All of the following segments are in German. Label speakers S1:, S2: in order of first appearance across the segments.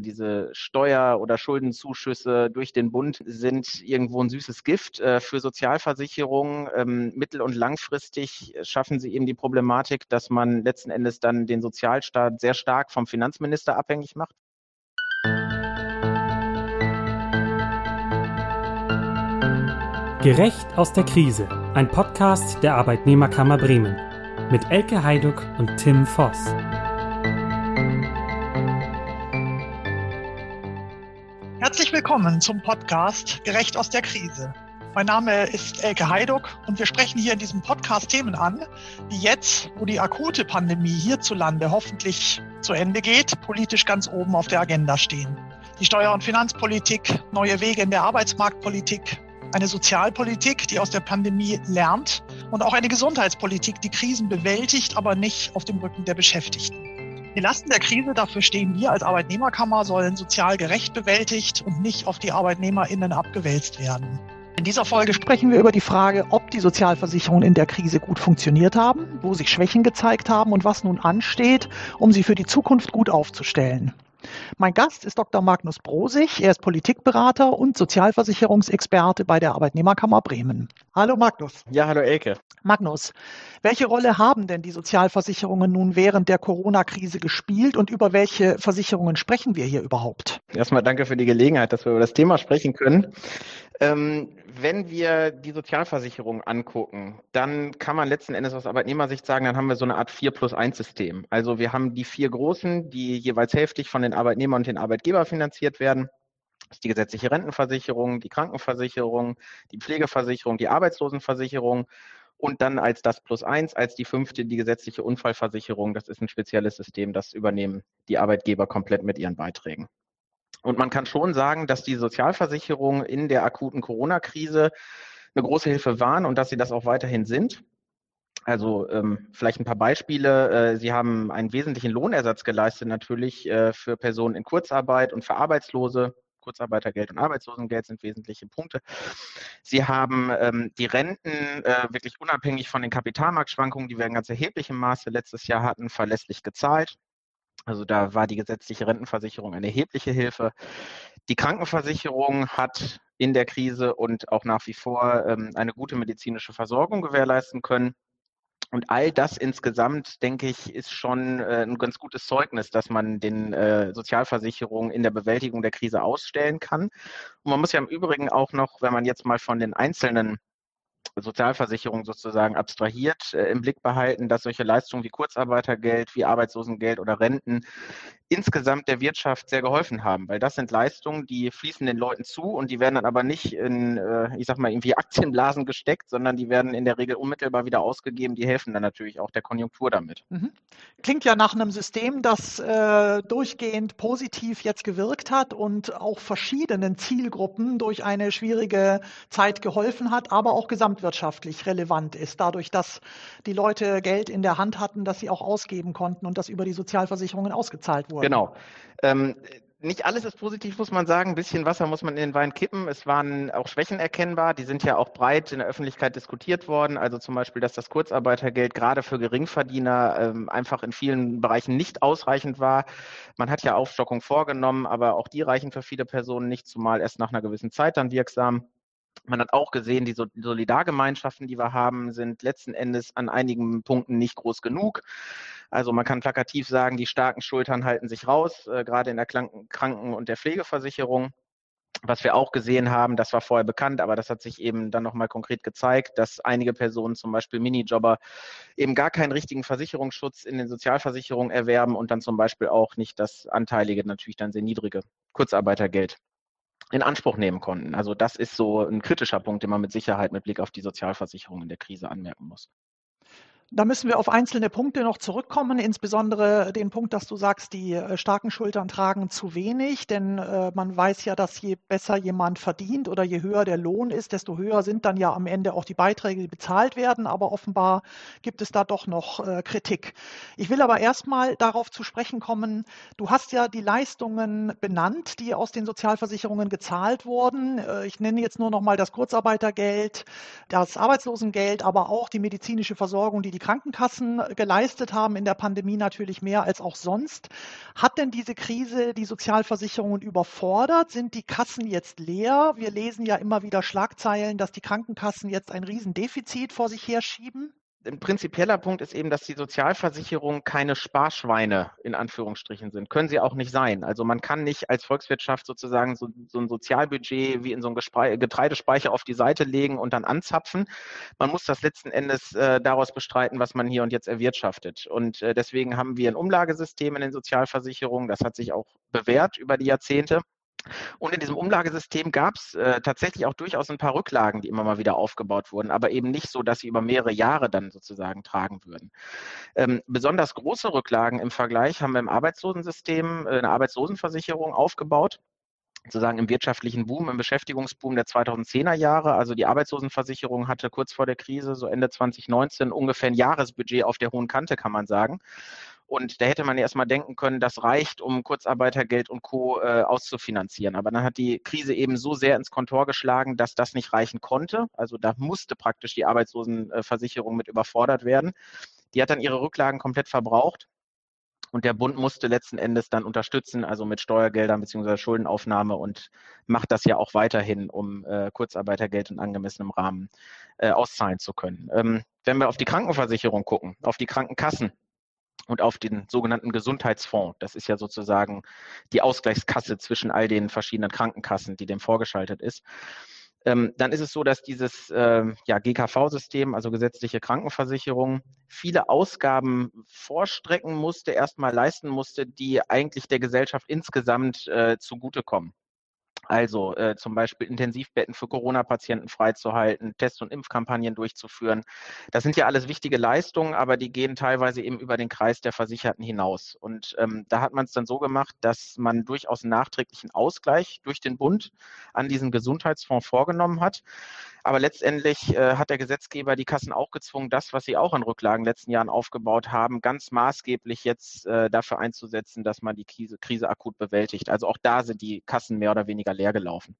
S1: Diese Steuer- oder Schuldenzuschüsse durch den Bund sind irgendwo ein süßes Gift äh, für Sozialversicherungen. Ähm, mittel- und langfristig schaffen sie eben die Problematik, dass man letzten Endes dann den Sozialstaat sehr stark vom Finanzminister abhängig macht.
S2: Gerecht aus der Krise, ein Podcast der Arbeitnehmerkammer Bremen mit Elke Heiduck und Tim Voss.
S3: Herzlich willkommen zum Podcast Gerecht aus der Krise. Mein Name ist Elke Heiduck und wir sprechen hier in diesem Podcast Themen an, die jetzt, wo die akute Pandemie hierzulande hoffentlich zu Ende geht, politisch ganz oben auf der Agenda stehen. Die Steuer- und Finanzpolitik, neue Wege in der Arbeitsmarktpolitik, eine Sozialpolitik, die aus der Pandemie lernt und auch eine Gesundheitspolitik, die Krisen bewältigt, aber nicht auf dem Rücken der Beschäftigten. Die Lasten der Krise, dafür stehen wir als Arbeitnehmerkammer, sollen sozial gerecht bewältigt und nicht auf die ArbeitnehmerInnen abgewälzt werden. In dieser Folge sprechen wir über die Frage, ob die Sozialversicherungen in der Krise gut funktioniert haben, wo sich Schwächen gezeigt haben und was nun ansteht, um sie für die Zukunft gut aufzustellen. Mein Gast ist Dr. Magnus Brosig. Er ist Politikberater und Sozialversicherungsexperte bei der Arbeitnehmerkammer Bremen. Hallo Magnus.
S1: Ja, hallo Elke.
S3: Magnus, welche Rolle haben denn die Sozialversicherungen nun während der Corona-Krise gespielt und über welche Versicherungen sprechen wir hier überhaupt?
S1: Erstmal danke für die Gelegenheit, dass wir über das Thema sprechen können. Ähm, wenn wir die Sozialversicherung angucken, dann kann man letzten Endes aus Arbeitnehmersicht sagen, dann haben wir so eine Art 4 plus 1 System. Also wir haben die vier großen, die jeweils hälftig von den Arbeitnehmern und den Arbeitgebern finanziert werden. Das ist die gesetzliche Rentenversicherung, die Krankenversicherung, die Pflegeversicherung, die Arbeitslosenversicherung und dann als das plus eins, als die fünfte, die gesetzliche Unfallversicherung. Das ist ein spezielles System, das übernehmen die Arbeitgeber komplett mit ihren Beiträgen. Und man kann schon sagen, dass die Sozialversicherungen in der akuten Corona-Krise eine große Hilfe waren und dass sie das auch weiterhin sind. Also ähm, vielleicht ein paar Beispiele. Äh, sie haben einen wesentlichen Lohnersatz geleistet natürlich äh, für Personen in Kurzarbeit und für Arbeitslose. Kurzarbeitergeld und Arbeitslosengeld sind wesentliche Punkte. Sie haben ähm, die Renten äh, wirklich unabhängig von den Kapitalmarktschwankungen, die wir in ganz erheblichem Maße letztes Jahr hatten, verlässlich gezahlt. Also da war die gesetzliche Rentenversicherung eine erhebliche Hilfe. Die Krankenversicherung hat in der Krise und auch nach wie vor ähm, eine gute medizinische Versorgung gewährleisten können. Und all das insgesamt, denke ich, ist schon äh, ein ganz gutes Zeugnis, dass man den äh, Sozialversicherungen in der Bewältigung der Krise ausstellen kann. Und man muss ja im Übrigen auch noch, wenn man jetzt mal von den einzelnen Sozialversicherung sozusagen abstrahiert äh, im Blick behalten, dass solche Leistungen wie Kurzarbeitergeld, wie Arbeitslosengeld oder Renten insgesamt der Wirtschaft sehr geholfen haben, weil das sind Leistungen, die fließen den Leuten zu und die werden dann aber nicht in, äh, ich sag mal, irgendwie Aktienblasen gesteckt, sondern die werden in der Regel unmittelbar wieder ausgegeben. Die helfen dann natürlich auch der Konjunktur damit. Mhm.
S3: Klingt ja nach einem System, das äh, durchgehend positiv jetzt gewirkt hat und auch verschiedenen Zielgruppen durch eine schwierige Zeit geholfen hat, aber auch gesamtwirtschaftlich relevant ist, dadurch, dass die Leute Geld in der Hand hatten, das sie auch ausgeben konnten und das über die Sozialversicherungen ausgezahlt wurde.
S1: Genau. Ähm, nicht alles ist positiv, muss man sagen. Ein bisschen Wasser muss man in den Wein kippen. Es waren auch Schwächen erkennbar. Die sind ja auch breit in der Öffentlichkeit diskutiert worden. Also zum Beispiel, dass das Kurzarbeitergeld gerade für Geringverdiener ähm, einfach in vielen Bereichen nicht ausreichend war. Man hat ja Aufstockung vorgenommen, aber auch die reichen für viele Personen nicht, zumal erst nach einer gewissen Zeit dann wirksam. Man hat auch gesehen, die Solidargemeinschaften, die wir haben, sind letzten Endes an einigen Punkten nicht groß genug. Also man kann plakativ sagen, die starken Schultern halten sich raus, äh, gerade in der Kranken- und der Pflegeversicherung. Was wir auch gesehen haben, das war vorher bekannt, aber das hat sich eben dann nochmal konkret gezeigt, dass einige Personen, zum Beispiel Minijobber, eben gar keinen richtigen Versicherungsschutz in den Sozialversicherungen erwerben und dann zum Beispiel auch nicht das anteilige, natürlich dann sehr niedrige Kurzarbeitergeld in Anspruch nehmen konnten. Also das ist so ein kritischer Punkt, den man mit Sicherheit mit Blick auf die Sozialversicherung in der Krise anmerken muss.
S3: Da müssen wir auf einzelne Punkte noch zurückkommen, insbesondere den Punkt, dass du sagst, die äh, starken Schultern tragen zu wenig, denn äh, man weiß ja, dass je besser jemand verdient oder je höher der Lohn ist, desto höher sind dann ja am Ende auch die Beiträge, die bezahlt werden, aber offenbar gibt es da doch noch äh, Kritik. Ich will aber erstmal darauf zu sprechen kommen, du hast ja die Leistungen benannt, die aus den Sozialversicherungen gezahlt wurden. Äh, ich nenne jetzt nur noch mal das Kurzarbeitergeld, das Arbeitslosengeld, aber auch die medizinische Versorgung, die die die Krankenkassen geleistet haben in der Pandemie natürlich mehr als auch sonst. Hat denn diese Krise die Sozialversicherungen überfordert? Sind die Kassen jetzt leer? Wir lesen ja immer wieder Schlagzeilen, dass die Krankenkassen jetzt ein Riesendefizit vor sich herschieben
S1: ein prinzipieller Punkt ist eben, dass die Sozialversicherungen keine Sparschweine in Anführungsstrichen sind. Können sie auch nicht sein. Also man kann nicht als Volkswirtschaft sozusagen so, so ein Sozialbudget wie in so einem Getreidespeicher auf die Seite legen und dann anzapfen. Man muss das letzten Endes äh, daraus bestreiten, was man hier und jetzt erwirtschaftet. Und äh, deswegen haben wir ein Umlagesystem in den Sozialversicherungen. Das hat sich auch bewährt über die Jahrzehnte. Und in diesem Umlagesystem gab es äh, tatsächlich auch durchaus ein paar Rücklagen, die immer mal wieder aufgebaut wurden, aber eben nicht so, dass sie über mehrere Jahre dann sozusagen tragen würden. Ähm, besonders große Rücklagen im Vergleich haben wir im Arbeitslosensystem äh, eine Arbeitslosenversicherung aufgebaut sozusagen im wirtschaftlichen Boom, im Beschäftigungsboom der 2010er Jahre. Also die Arbeitslosenversicherung hatte kurz vor der Krise, so Ende 2019, ungefähr ein Jahresbudget auf der hohen Kante, kann man sagen. Und da hätte man ja erstmal denken können, das reicht, um Kurzarbeitergeld und Co. Äh, auszufinanzieren. Aber dann hat die Krise eben so sehr ins Kontor geschlagen, dass das nicht reichen konnte. Also da musste praktisch die Arbeitslosenversicherung mit überfordert werden. Die hat dann ihre Rücklagen komplett verbraucht. Und der Bund musste letzten Endes dann unterstützen, also mit Steuergeldern bzw. Schuldenaufnahme und macht das ja auch weiterhin, um äh, Kurzarbeitergeld in angemessenem Rahmen äh, auszahlen zu können. Ähm, wenn wir auf die Krankenversicherung gucken, auf die Krankenkassen, und auf den sogenannten Gesundheitsfonds. Das ist ja sozusagen die Ausgleichskasse zwischen all den verschiedenen Krankenkassen, die dem vorgeschaltet ist. Ähm, dann ist es so, dass dieses äh, ja, GKV-System, also gesetzliche Krankenversicherung, viele Ausgaben vorstrecken musste, erstmal leisten musste, die eigentlich der Gesellschaft insgesamt äh, zugutekommen. Also äh, zum Beispiel Intensivbetten für Corona-Patienten freizuhalten, Test- und Impfkampagnen durchzuführen. Das sind ja alles wichtige Leistungen, aber die gehen teilweise eben über den Kreis der Versicherten hinaus. Und ähm, da hat man es dann so gemacht, dass man durchaus einen nachträglichen Ausgleich durch den Bund an diesen Gesundheitsfonds vorgenommen hat. Aber letztendlich äh, hat der Gesetzgeber die Kassen auch gezwungen, das, was sie auch an Rücklagen in den letzten Jahren aufgebaut haben, ganz maßgeblich jetzt äh, dafür einzusetzen, dass man die Krise, Krise akut bewältigt. Also auch da sind die Kassen mehr oder weniger leer gelaufen.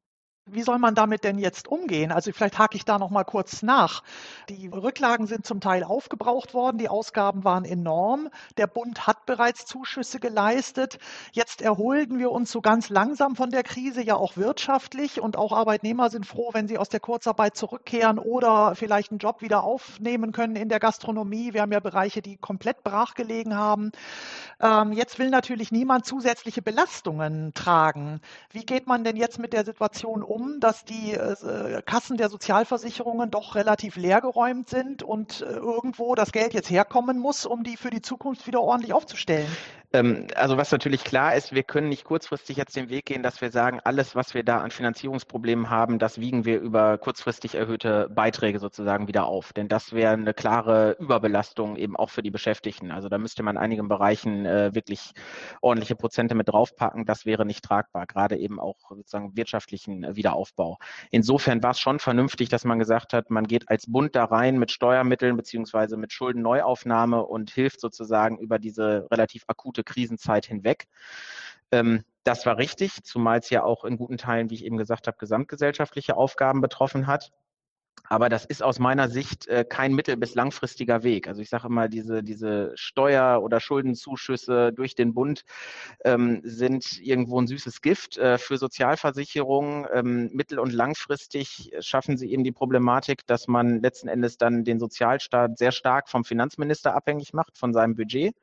S3: Wie soll man damit denn jetzt umgehen? Also vielleicht hake ich da noch mal kurz nach. Die Rücklagen sind zum Teil aufgebraucht worden, die Ausgaben waren enorm. Der Bund hat bereits Zuschüsse geleistet. Jetzt erholten wir uns so ganz langsam von der Krise, ja auch wirtschaftlich und auch Arbeitnehmer sind froh, wenn sie aus der Kurzarbeit zurückkehren oder vielleicht einen Job wieder aufnehmen können in der Gastronomie. Wir haben ja Bereiche, die komplett brachgelegen haben. Ähm, jetzt will natürlich niemand zusätzliche Belastungen tragen. Wie geht man denn jetzt mit der Situation um? Um, dass die äh, Kassen der Sozialversicherungen doch relativ leergeräumt sind und äh, irgendwo das Geld jetzt herkommen muss, um die für die Zukunft wieder ordentlich aufzustellen.
S1: Ähm, also was natürlich klar ist, wir können nicht kurzfristig jetzt den Weg gehen, dass wir sagen, alles, was wir da an Finanzierungsproblemen haben, das wiegen wir über kurzfristig erhöhte Beiträge sozusagen wieder auf. Denn das wäre eine klare Überbelastung eben auch für die Beschäftigten. Also da müsste man in einigen Bereichen äh, wirklich ordentliche Prozente mit draufpacken. Das wäre nicht tragbar, gerade eben auch sozusagen wirtschaftlichen äh, Wiederaufbau. Insofern war es schon vernünftig, dass man gesagt hat, man geht als Bund da rein mit Steuermitteln beziehungsweise mit Schuldenneuaufnahme und hilft sozusagen über diese relativ akute gute Krisenzeit hinweg. Ähm, das war richtig, zumal es ja auch in guten Teilen, wie ich eben gesagt habe, gesamtgesellschaftliche Aufgaben betroffen hat. Aber das ist aus meiner Sicht äh, kein mittel- bis langfristiger Weg. Also ich sage immer, diese, diese Steuer- oder Schuldenzuschüsse durch den Bund ähm, sind irgendwo ein süßes Gift äh, für Sozialversicherungen. Ähm, mittel- und langfristig schaffen sie eben die Problematik, dass man letzten Endes dann den Sozialstaat sehr stark vom Finanzminister abhängig macht, von seinem Budget.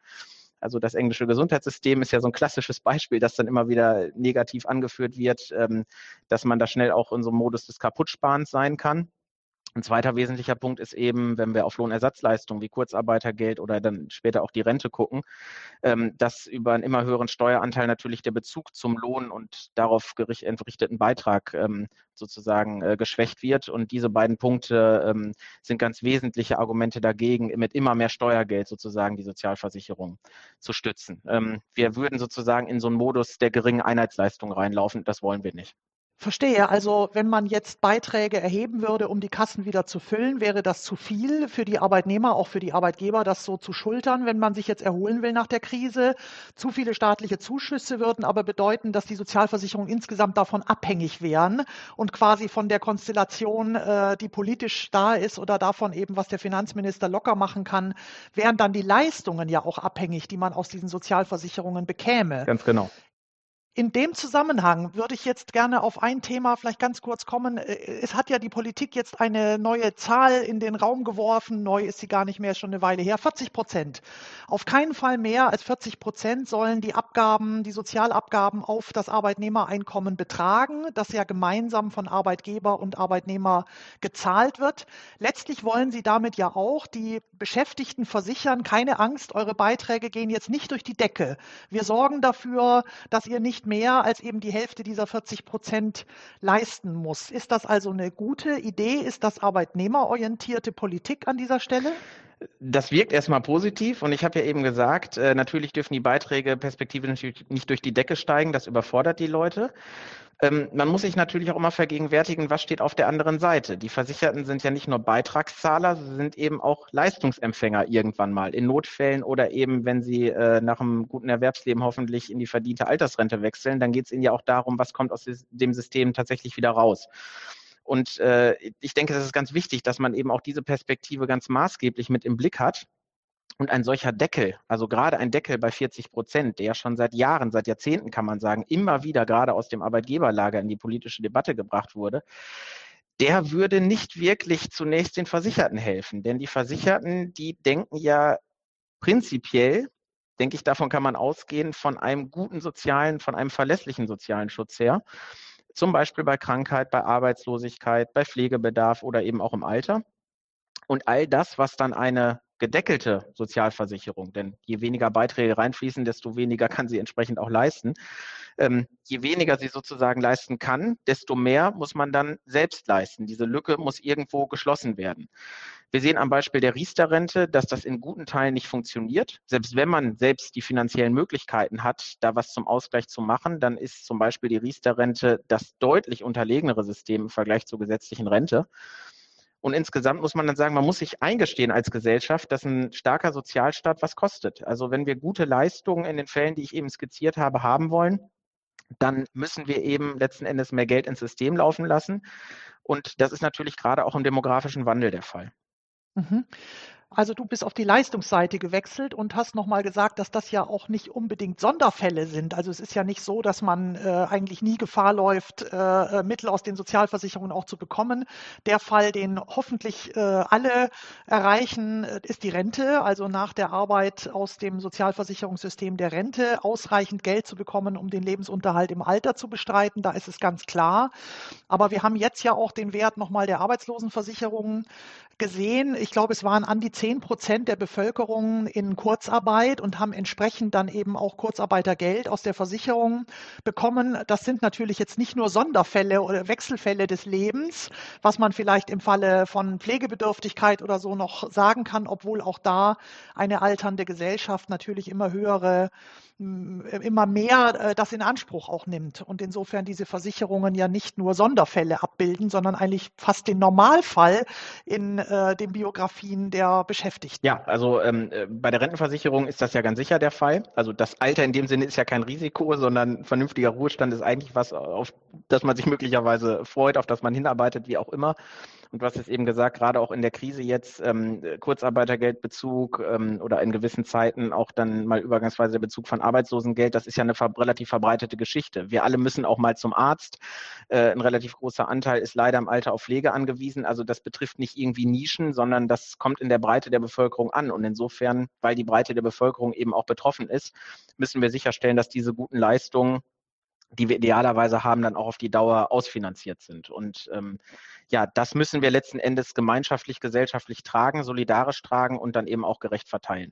S1: Also das englische Gesundheitssystem ist ja so ein klassisches Beispiel, das dann immer wieder negativ angeführt wird, ähm, dass man da schnell auch in so einem Modus des Kaputtsparens sein kann. Ein zweiter wesentlicher Punkt ist eben, wenn wir auf Lohnersatzleistungen wie Kurzarbeitergeld oder dann später auch die Rente gucken, ähm, dass über einen immer höheren Steueranteil natürlich der Bezug zum Lohn und darauf entrichteten Beitrag ähm, sozusagen äh, geschwächt wird. Und diese beiden Punkte ähm, sind ganz wesentliche Argumente dagegen, mit immer mehr Steuergeld sozusagen die Sozialversicherung zu stützen. wir würden sozusagen in so einen Modus der geringen Einheitsleistung reinlaufen. Das wollen wir nicht.
S3: Verstehe. Also wenn man jetzt Beiträge erheben würde, um die Kassen wieder zu füllen, wäre das zu viel für die Arbeitnehmer, auch für die Arbeitgeber, das so zu schultern, wenn man sich jetzt erholen will nach der Krise. Zu viele staatliche Zuschüsse würden aber bedeuten, dass die Sozialversicherungen insgesamt davon abhängig wären und quasi von der Konstellation, äh, die politisch da ist oder davon eben, was der Finanzminister locker machen kann, wären dann die Leistungen ja auch abhängig, die man aus diesen Sozialversicherungen bekäme.
S1: Ganz genau.
S3: In dem Zusammenhang würde ich jetzt gerne auf ein Thema vielleicht ganz kurz kommen. Äh, es hat ja die Politik jetzt eine neue Zahl in den Raum geworfen. Neu ist sie gar nicht mehr, schon eine Weile her. 40 Prozent. Auf keinen Fall mehr als 40 Prozent sollen die Abgaben, die Sozialabgaben auf das Arbeitnehmereinkommen betragen, das ja gemeinsam von Arbeitgeber und Arbeitnehmer gezahlt wird. Letztlich wollen sie damit ja auch die Beschäftigten versichern, keine Angst, eure Beiträge gehen jetzt nicht durch die Decke. Wir sorgen dafür, dass ihr mehr als eben die Hälfte dieser 40 Prozent leisten muss. Ist das also eine gute Idee? Ist das arbeitnehmerorientierte Politik an dieser Stelle?
S1: Das wirkt erstmal positiv und ich habe ja eben gesagt, äh, natürlich dürfen die Beiträge perspektivisch nicht durch die Decke steigen, das überfordert die Leute. Ähm, man muss sich natürlich auch immer vergegenwärtigen, was steht auf der anderen Seite. Die Versicherten sind ja nicht nur Beitragszahler, sie sind eben auch Leistungsempfänger irgendwann mal in Notfällen oder eben, wenn sie äh, nach einem guten Erwerbsleben hoffentlich in die verdiente Altersrente wechseln, dann geht es ihnen ja auch darum, was kommt aus dem System tatsächlich wieder raus. Und äh, ich denke, das ist ganz wichtig, dass man eben auch diese Perspektive ganz maßgeblich mit im Blick hat. Und ein solcher Deckel, also gerade ein Deckel bei 40 Prozent, der schon seit Jahren, seit Jahrzehnten kann man sagen, immer wieder gerade aus dem Arbeitgeberlager in die politische Debatte gebracht wurde, der würde nicht wirklich zunächst den Versicherten helfen. Denn die Versicherten, die denken ja prinzipiell, denke ich, davon kann man ausgehen, von einem guten sozialen, von einem verlässlichen sozialen Schutz her. Zum Beispiel bei Krankheit, bei Arbeitslosigkeit, bei Pflegebedarf oder eben auch im Alter. Und all das, was dann eine gedeckelte Sozialversicherung, denn je weniger Beiträge reinfließen, desto weniger kann sie entsprechend auch leisten. Ähm, je weniger sie sozusagen leisten kann, desto mehr muss man dann selbst leisten. Diese Lücke muss irgendwo geschlossen werden. Wir sehen am Beispiel der Riester-Rente, dass das in guten Teilen nicht funktioniert. Selbst wenn man selbst die finanziellen Möglichkeiten hat, da was zum Ausgleich zu machen, dann ist zum Beispiel die Riester-Rente das deutlich unterlegenere System im Vergleich zur gesetzlichen Rente. Und insgesamt muss man dann sagen, man muss sich eingestehen als Gesellschaft, dass ein starker Sozialstaat was kostet. Also wenn wir gute Leistungen in den Fällen, die ich eben skizziert habe, haben wollen, dann müssen wir eben letzten Endes mehr Geld ins System laufen lassen. Und das ist natürlich gerade auch im demografischen Wandel der Fall.
S3: Mhm. Also du bist auf die Leistungsseite gewechselt und hast nochmal gesagt, dass das ja auch nicht unbedingt Sonderfälle sind. Also es ist ja nicht so, dass man äh, eigentlich nie Gefahr läuft, äh, äh Mittel aus den Sozialversicherungen auch zu bekommen. Der Fall, den hoffentlich äh, alle erreichen, äh, ist die Rente. Also nach der Arbeit aus dem Sozialversicherungssystem der Rente ausreichend Geld zu bekommen, um den Lebensunterhalt im Alter zu bestreiten. Da ist es ganz klar. Aber wir haben jetzt ja auch den Wert nochmal der Arbeitslosenversicherungen gesehen. Ich glaube, es waren an die zehn Prozent der Bevölkerung in Kurzarbeit und haben entsprechend dann eben auch Kurzarbeitergeld aus der Versicherung bekommen. Das sind natürlich jetzt nicht nur Sonderfälle oder Wechselfälle des Lebens, was man vielleicht im Falle von Pflegebedürftigkeit oder so noch sagen kann, obwohl auch da eine alternde Gesellschaft natürlich immer höhere immer mehr äh, das in Anspruch auch nimmt und insofern diese Versicherungen ja nicht nur Sonderfälle abbilden, sondern eigentlich fast den Normalfall in äh, den Biografien der Beschäftigten.
S1: Ja, also ähm, äh, bei der Rentenversicherung ist das ja ganz sicher der Fall. Also das Alter in dem Sinne ist ja kein Risiko, sondern vernünftiger Ruhestand ist eigentlich was, auf das man sich möglicherweise freut, auf das man hinarbeitet, wie auch immer. Und du hast es eben gesagt, gerade auch in der Krise jetzt ähm, Kurzarbeitergeldbezug ähm, oder in gewissen Zeiten auch dann mal übergangsweise der Bezug von Arbeitslosengeld, das ist ja eine ver relativ verbreitete Geschichte. Wir alle müssen auch mal zum Arzt. Äh, ein relativ großer Anteil ist leider im Alter auf Pflege angewiesen. Also das betrifft nicht irgendwie Nischen, sondern das kommt in der Breite der Bevölkerung an. Und insofern, weil die Breite der Bevölkerung eben auch betroffen ist, müssen wir sicherstellen, dass diese guten Leistungen die wir idealerweise haben, dann auch auf die Dauer ausfinanziert sind. Und ähm, ja, das müssen wir letzten Endes gemeinschaftlich, gesellschaftlich tragen, solidarisch tragen und dann eben auch gerecht verteilen.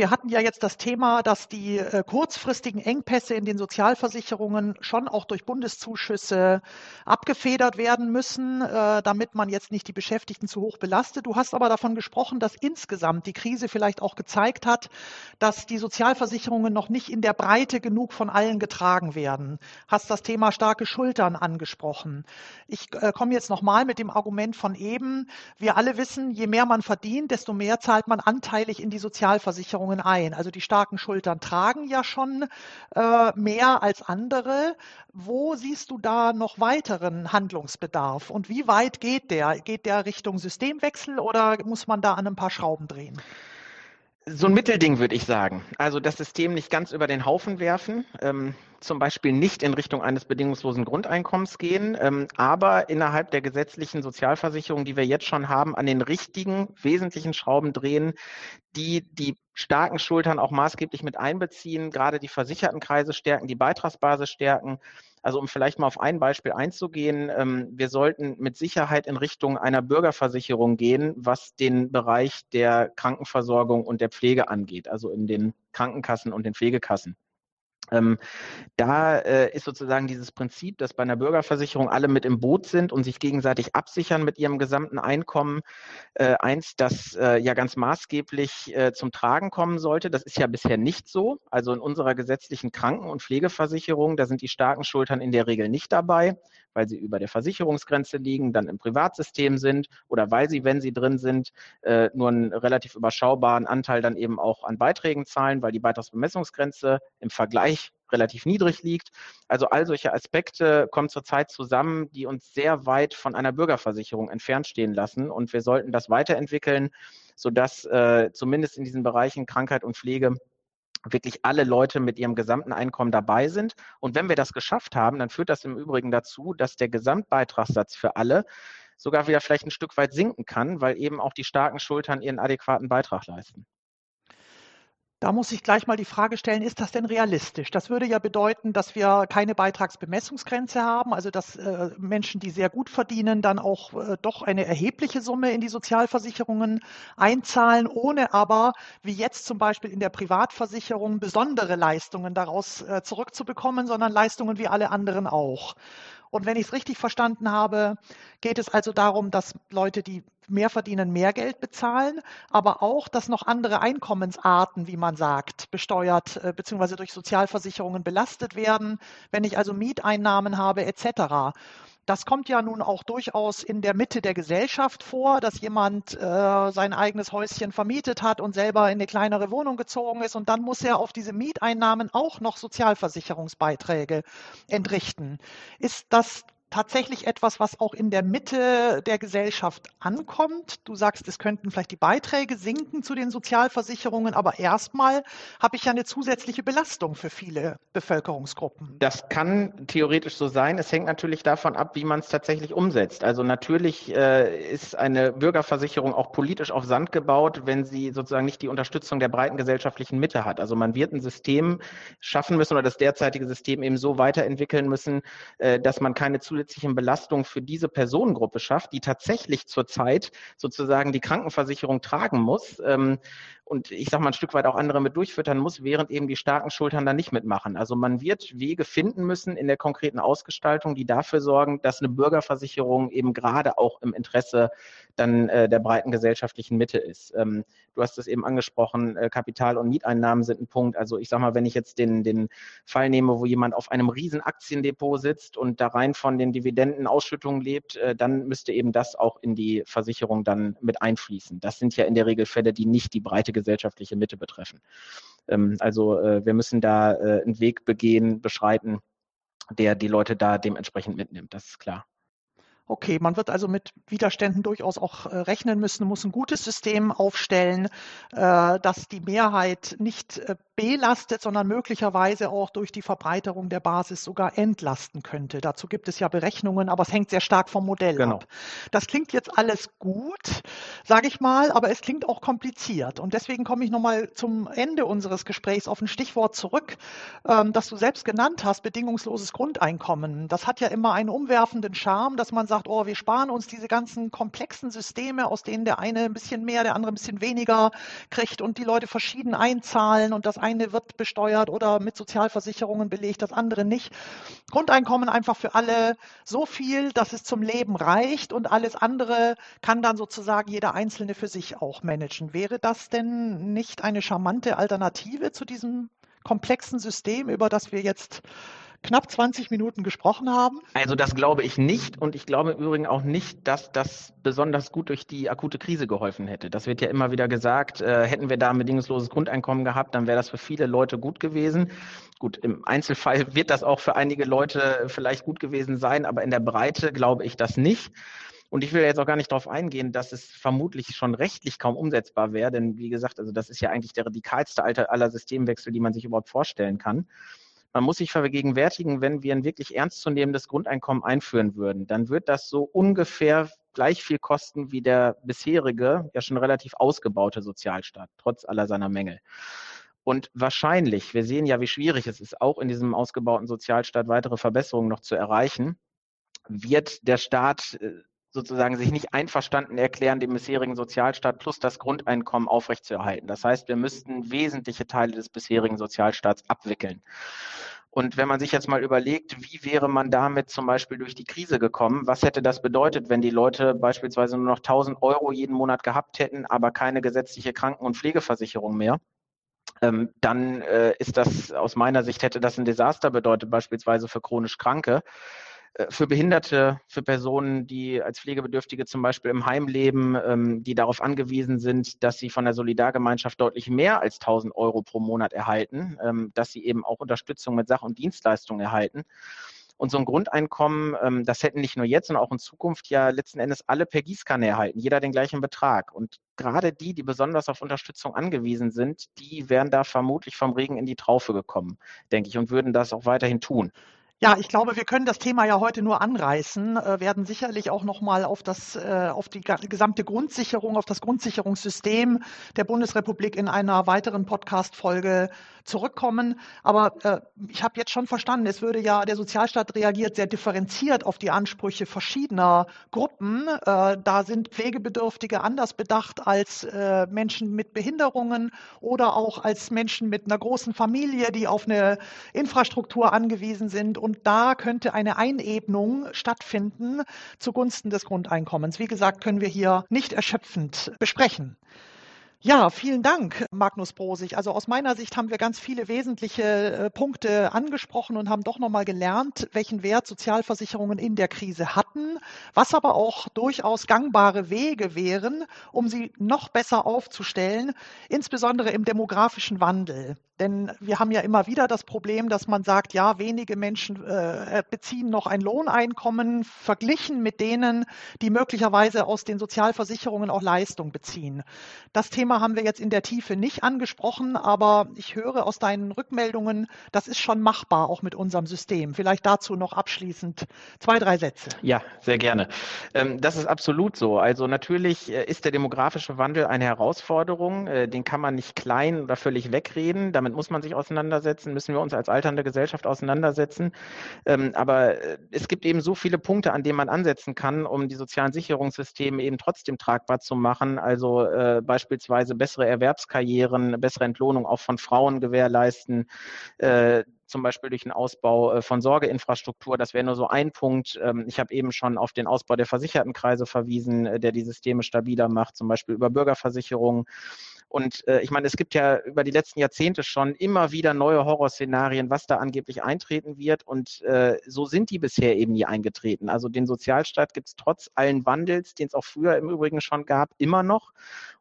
S3: Wir hatten ja jetzt das Thema, dass die äh, kurzfristigen Engpässe in den Sozialversicherungen schon auch durch Bundeszuschüsse abgefedert werden müssen, äh, damit man jetzt nicht die Beschäftigten zu hoch belastet. Du hast aber davon gesprochen, dass insgesamt die Krise vielleicht auch gezeigt hat, dass die Sozialversicherungen noch nicht in der Breite genug von allen getragen werden. Hast das Thema starke Schultern angesprochen. Ich äh, komme jetzt nochmal mit dem Argument von eben. Wir alle wissen, je mehr man verdient, desto mehr zahlt man anteilig in die Sozialversicherungen ein. Also die starken Schultern tragen ja schon äh, mehr als andere. Wo siehst du da noch weiteren Handlungsbedarf und wie weit geht der? Geht der Richtung Systemwechsel oder muss man da an ein paar Schrauben drehen?
S1: So ein Mittelding würde ich sagen. Also das System nicht ganz über den Haufen werfen, ähm, zum Beispiel nicht in Richtung eines bedingungslosen Grundeinkommens gehen, ähm, aber innerhalb der gesetzlichen Sozialversicherung, die wir jetzt schon haben, an den richtigen wesentlichen Schrauben drehen, die die starken Schultern auch maßgeblich mit einbeziehen, gerade die Versichertenkreise stärken, die Beitragsbasis stärken also um vielleicht mal auf ein Beispiel einzugehen, ähm, wir sollten mit Sicherheit in Richtung einer Bürgerversicherung gehen, was den Bereich der Krankenversorgung und der Pflege angeht, also in den Krankenkassen und den Pflegekassen. Ähm, da äh, ist sozusagen dieses Prinzip, dass bei einer Bürgerversicherung alle mit im Boot sind und sich gegenseitig absichern mit ihrem gesamten Einkommen, äh, eins, das äh, ja ganz maßgeblich äh, zum Tragen kommen sollte. Das ist ja bisher nicht so. Also in unserer gesetzlichen Kranken- und Pflegeversicherung, da sind die starken Schultern in der Regel nicht dabei, weil sie über der Versicherungsgrenze liegen, dann im Privatsystem sind oder weil sie, wenn sie drin sind, äh, nur einen relativ überschaubaren Anteil dann eben auch an Beiträgen zahlen, weil die Beitragsbemessungsgrenze im Vergleich relativ niedrig liegt. Also all solche Aspekte kommen zurzeit zusammen, die uns sehr weit von einer Bürgerversicherung entfernt stehen lassen. Und wir sollten das weiterentwickeln, sodass äh, zumindest in diesen Bereichen Krankheit und Pflege wirklich alle Leute mit ihrem gesamten Einkommen dabei sind. Und wenn wir das geschafft haben, dann führt das im Übrigen dazu, dass der Gesamtbeitragssatz für alle sogar wieder vielleicht ein Stück weit sinken kann, weil eben auch die starken Schultern ihren adäquaten Beitrag leisten.
S3: Da muss ich gleich mal die Frage stellen, ist das denn realistisch? Das würde ja bedeuten, dass wir keine Beitragsbemessungsgrenze haben, also dass äh, Menschen, die sehr gut verdienen, dann auch äh, doch eine erhebliche Summe in die Sozialversicherungen einzahlen, ohne aber, wie jetzt zum Beispiel in der Privatversicherung, besondere Leistungen daraus äh, zurückzubekommen, sondern Leistungen wie alle anderen auch. Und wenn ich es richtig verstanden habe, geht es also darum, dass Leute, die mehr verdienen, mehr Geld bezahlen, aber auch, dass noch andere Einkommensarten, wie man sagt, besteuert äh, bzw. durch Sozialversicherungen belastet werden, wenn ich also Mieteinnahmen habe etc. Das kommt ja nun auch durchaus in der Mitte der Gesellschaft vor, dass jemand äh, sein eigenes Häuschen vermietet hat und selber in eine kleinere Wohnung gezogen ist und dann muss er auf diese Mieteinnahmen auch noch Sozialversicherungsbeiträge entrichten. Ist das tatsächlich etwas, was auch in der Mitte der Gesellschaft ankommt. Du sagst, es könnten vielleicht die Beiträge sinken zu den Sozialversicherungen, aber erstmal habe ich ja eine zusätzliche Belastung für viele Bevölkerungsgruppen.
S1: Das kann theoretisch so sein. Es hängt natürlich davon ab, wie man es tatsächlich umsetzt. Also natürlich äh, ist eine Bürgerversicherung auch politisch auf Sand gebaut, wenn sie sozusagen nicht die Unterstützung der breiten gesellschaftlichen Mitte hat. Also man wird ein System schaffen müssen oder das derzeitige System eben so weiterentwickeln müssen, äh, dass man keine zusätzliche zusätzlichen Belastung für diese Personengruppe schafft, die tatsächlich zurzeit sozusagen die Krankenversicherung tragen muss. Ähm, und ich sage mal ein Stück weit auch andere mit durchfüttern muss, während eben die starken Schultern da nicht mitmachen. Also man wird Wege finden müssen in der konkreten Ausgestaltung, die dafür sorgen, dass eine Bürgerversicherung eben gerade auch im Interesse dann äh, der breiten gesellschaftlichen Mitte ist. Ähm, du hast es eben angesprochen, äh, Kapital- und Mieteinnahmen sind ein Punkt. Also ich sage mal, wenn ich jetzt den, den Fall nehme, wo jemand auf einem riesen Aktiendepot sitzt und da rein von den Dividendenausschüttungen lebt, äh, dann müsste eben das auch in die Versicherung dann mit einfließen. Das sind ja in der Regel Fälle, die nicht die breite gesellschaftliche Mitte betreffen. Ähm, also äh, wir müssen da äh, einen Weg begehen, beschreiten, der die Leute da dementsprechend mitnimmt. Das ist klar.
S3: Okay, man wird also mit Widerständen durchaus auch äh, rechnen müssen, muss ein gutes System aufstellen, äh, dass die Mehrheit nicht äh, belastet, sondern möglicherweise auch durch die Verbreiterung der Basis sogar entlasten könnte. Dazu gibt es ja Berechnungen, aber es hängt sehr stark vom Modell genau. ab. Das klingt jetzt alles gut, sage ich mal, aber es klingt auch kompliziert. Und deswegen komme ich nochmal zum Ende unseres Gesprächs auf ein Stichwort zurück, ähm, das du selbst genannt hast, bedingungsloses Grundeinkommen. Das hat ja immer einen umwerfenden Charme, dass man sagt, oh, wir sparen uns diese ganzen komplexen Systeme, aus denen der eine ein bisschen mehr, der andere ein bisschen weniger kriegt und die Leute verschieden einzahlen und das eine wird besteuert oder mit Sozialversicherungen belegt, das andere nicht. Grundeinkommen einfach für alle so viel, dass es zum Leben reicht und alles andere kann dann sozusagen jeder Einzelne für sich auch managen. Wäre das denn nicht eine charmante Alternative zu diesem komplexen System, über das wir jetzt knapp 20 Minuten gesprochen haben?
S1: Also das glaube ich nicht und ich glaube im Übrigen auch nicht, dass das besonders gut durch die akute Krise geholfen hätte. Das wird ja immer wieder gesagt, äh, hätten wir da ein bedingungsloses Grundeinkommen gehabt, dann wäre das für viele Leute gut gewesen. Gut, im Einzelfall wird das auch für einige Leute vielleicht gut gewesen sein, aber in der Breite glaube ich das nicht. Und ich will jetzt auch gar nicht darauf eingehen, dass es vermutlich schon rechtlich kaum umsetzbar wäre, denn wie gesagt, also das ist ja eigentlich der radikalste aller Systemwechsel, die man sich überhaupt vorstellen kann. Man muss sich vergegenwärtigen, wenn wir ein wirklich ernstzunehmendes Grundeinkommen einführen würden, dann wird das so ungefähr gleich viel kosten wie der bisherige, ja schon relativ ausgebaute Sozialstaat, trotz aller seiner Mängel. Und wahrscheinlich, wir sehen ja, wie schwierig es ist, auch in diesem ausgebauten Sozialstaat weitere Verbesserungen noch zu erreichen, wird der Staat äh, sozusagen sich nicht einverstanden erklären, den bisherigen Sozialstaat plus das Grundeinkommen aufrechtzuerhalten. Das heißt, wir müssten wesentliche Teile des bisherigen Sozialstaats abwickeln. Und wenn man sich jetzt mal überlegt, wie wäre man damit zum Beispiel durch die Krise gekommen? Was hätte das bedeutet, wenn die Leute beispielsweise nur noch 1000 Euro jeden Monat gehabt hätten, aber keine gesetzliche Kranken- und Pflegeversicherung mehr? Ähm, dann äh, ist das aus meiner Sicht hätte das ein Desaster bedeutet, beispielsweise für chronisch Kranke. Äh, für Behinderte, für Personen, die als Pflegebedürftige zum Beispiel im Heim leben, ähm, die darauf angewiesen sind, dass sie von der Solidargemeinschaft deutlich mehr als 1000 Euro pro Monat erhalten, ähm, dass sie eben auch Unterstützung mit Sach- und Dienstleistungen erhalten. Und so ein Grundeinkommen, ähm, das hätten nicht nur jetzt, sondern auch in Zukunft ja letzten Endes alle per Gießkanne erhalten, jeder den gleichen Betrag. Und gerade die, die besonders auf Unterstützung angewiesen sind, die wären da vermutlich vom Regen in die Traufe gekommen, denke ich, und würden das auch weiterhin tun.
S3: Ja, ich glaube, wir können das Thema ja heute nur anreißen, äh, werden sicherlich auch nochmal auf das, äh, auf die gesamte Grundsicherung, auf das Grundsicherungssystem der Bundesrepublik in einer weiteren Podcast-Folge zurückkommen. Aber äh, ich habe jetzt schon verstanden, es würde ja, der Sozialstaat reagiert sehr differenziert auf die Ansprüche verschiedener Gruppen. Äh, da sind Pflegebedürftige anders bedacht als äh, Menschen mit Behinderungen oder auch als Menschen mit einer großen Familie, die auf eine Infrastruktur angewiesen sind. Und da könnte eine Einebnung stattfinden zugunsten des Grundeinkommens. Wie gesagt, können wir hier nicht erschöpfend besprechen. Ja, vielen Dank, Magnus Brosig. Also aus meiner Sicht haben wir ganz viele wesentliche äh, Punkte angesprochen und haben doch nochmal gelernt, welchen Wert Sozialversicherungen in der Krise hatten, was aber auch durchaus gangbare Wege wären, um sie noch besser aufzustellen, insbesondere im demografischen Wandel. Denn wir haben ja immer wieder das Problem, dass man sagt, ja, wenige Menschen äh, beziehen noch ein Lohneinkommen verglichen mit denen, die möglicherweise aus den Sozialversicherungen auch Leistung beziehen. Das Thema haben wir jetzt in der Tiefe nicht angesprochen, aber ich höre aus deinen Rückmeldungen, das ist schon machbar, auch mit unserem System. Vielleicht dazu noch abschließend zwei, drei Sätze.
S1: Ja, sehr gerne. Ähm, das ist absolut so. Also natürlich äh, ist der demografische Wandel eine Herausforderung. Äh, den kann man nicht klein oder völlig wegreden. Damit muss man sich auseinandersetzen, müssen wir uns als alternde Gesellschaft auseinandersetzen. Ähm, aber äh, es gibt eben so viele Punkte, an denen man ansetzen kann, um die sozialen Sicherungssysteme eben trotzdem tragbar zu machen. Also äh, beispielsweise bessere Erwerbskarrieren, bessere Entlohnung auch von Frauen gewährleisten. Äh, zum Beispiel durch den Ausbau äh, von Sorgeinfrastruktur. Das wäre nur so ein Punkt. Ähm, ich habe eben schon auf den Ausbau der Versichertenkreise verwiesen, äh, der die Systeme stabiler macht, zum Beispiel über Bürgerversicherungen. Und äh, ich meine, es gibt ja über die letzten Jahrzehnte schon immer wieder neue Horrorszenarien, was da angeblich eintreten wird. Und äh, so sind die bisher eben nie eingetreten. Also den Sozialstaat gibt es trotz allen Wandels, den es auch früher im Übrigen schon gab, immer noch.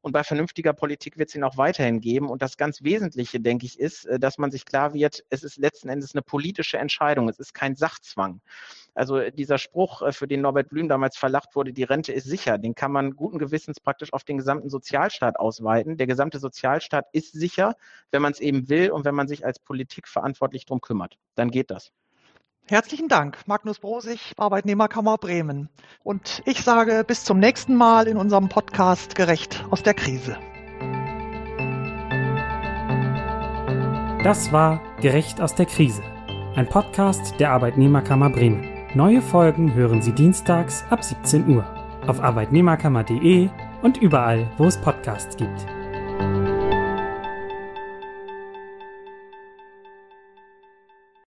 S1: Und bei vernünftiger Politik wird es ihn auch weiterhin geben. Und das ganz Wesentliche, denke ich, ist, äh, dass man sich klar wird, es ist letzten Endes eine politische Entscheidung. Es ist kein Sachzwang. Also dieser Spruch, äh, für den Norbert Blüm damals verlacht wurde, die Rente ist sicher, den kann man guten Gewissens praktisch auf den gesamten Sozialstaat ausweiten. Der gesamte Sozialstaat ist sicher, wenn man es eben will und wenn man sich als Politik verantwortlich drum kümmert. Dann geht das.
S3: Herzlichen Dank, Magnus Brosig, Arbeitnehmerkammer Bremen. Und ich sage bis zum nächsten Mal in unserem Podcast Gerecht aus der Krise.
S2: Das war Gerecht aus der Krise, ein Podcast der Arbeitnehmerkammer Bremen. Neue Folgen hören Sie dienstags ab 17 Uhr auf arbeitnehmerkammer.de und überall, wo es Podcasts gibt.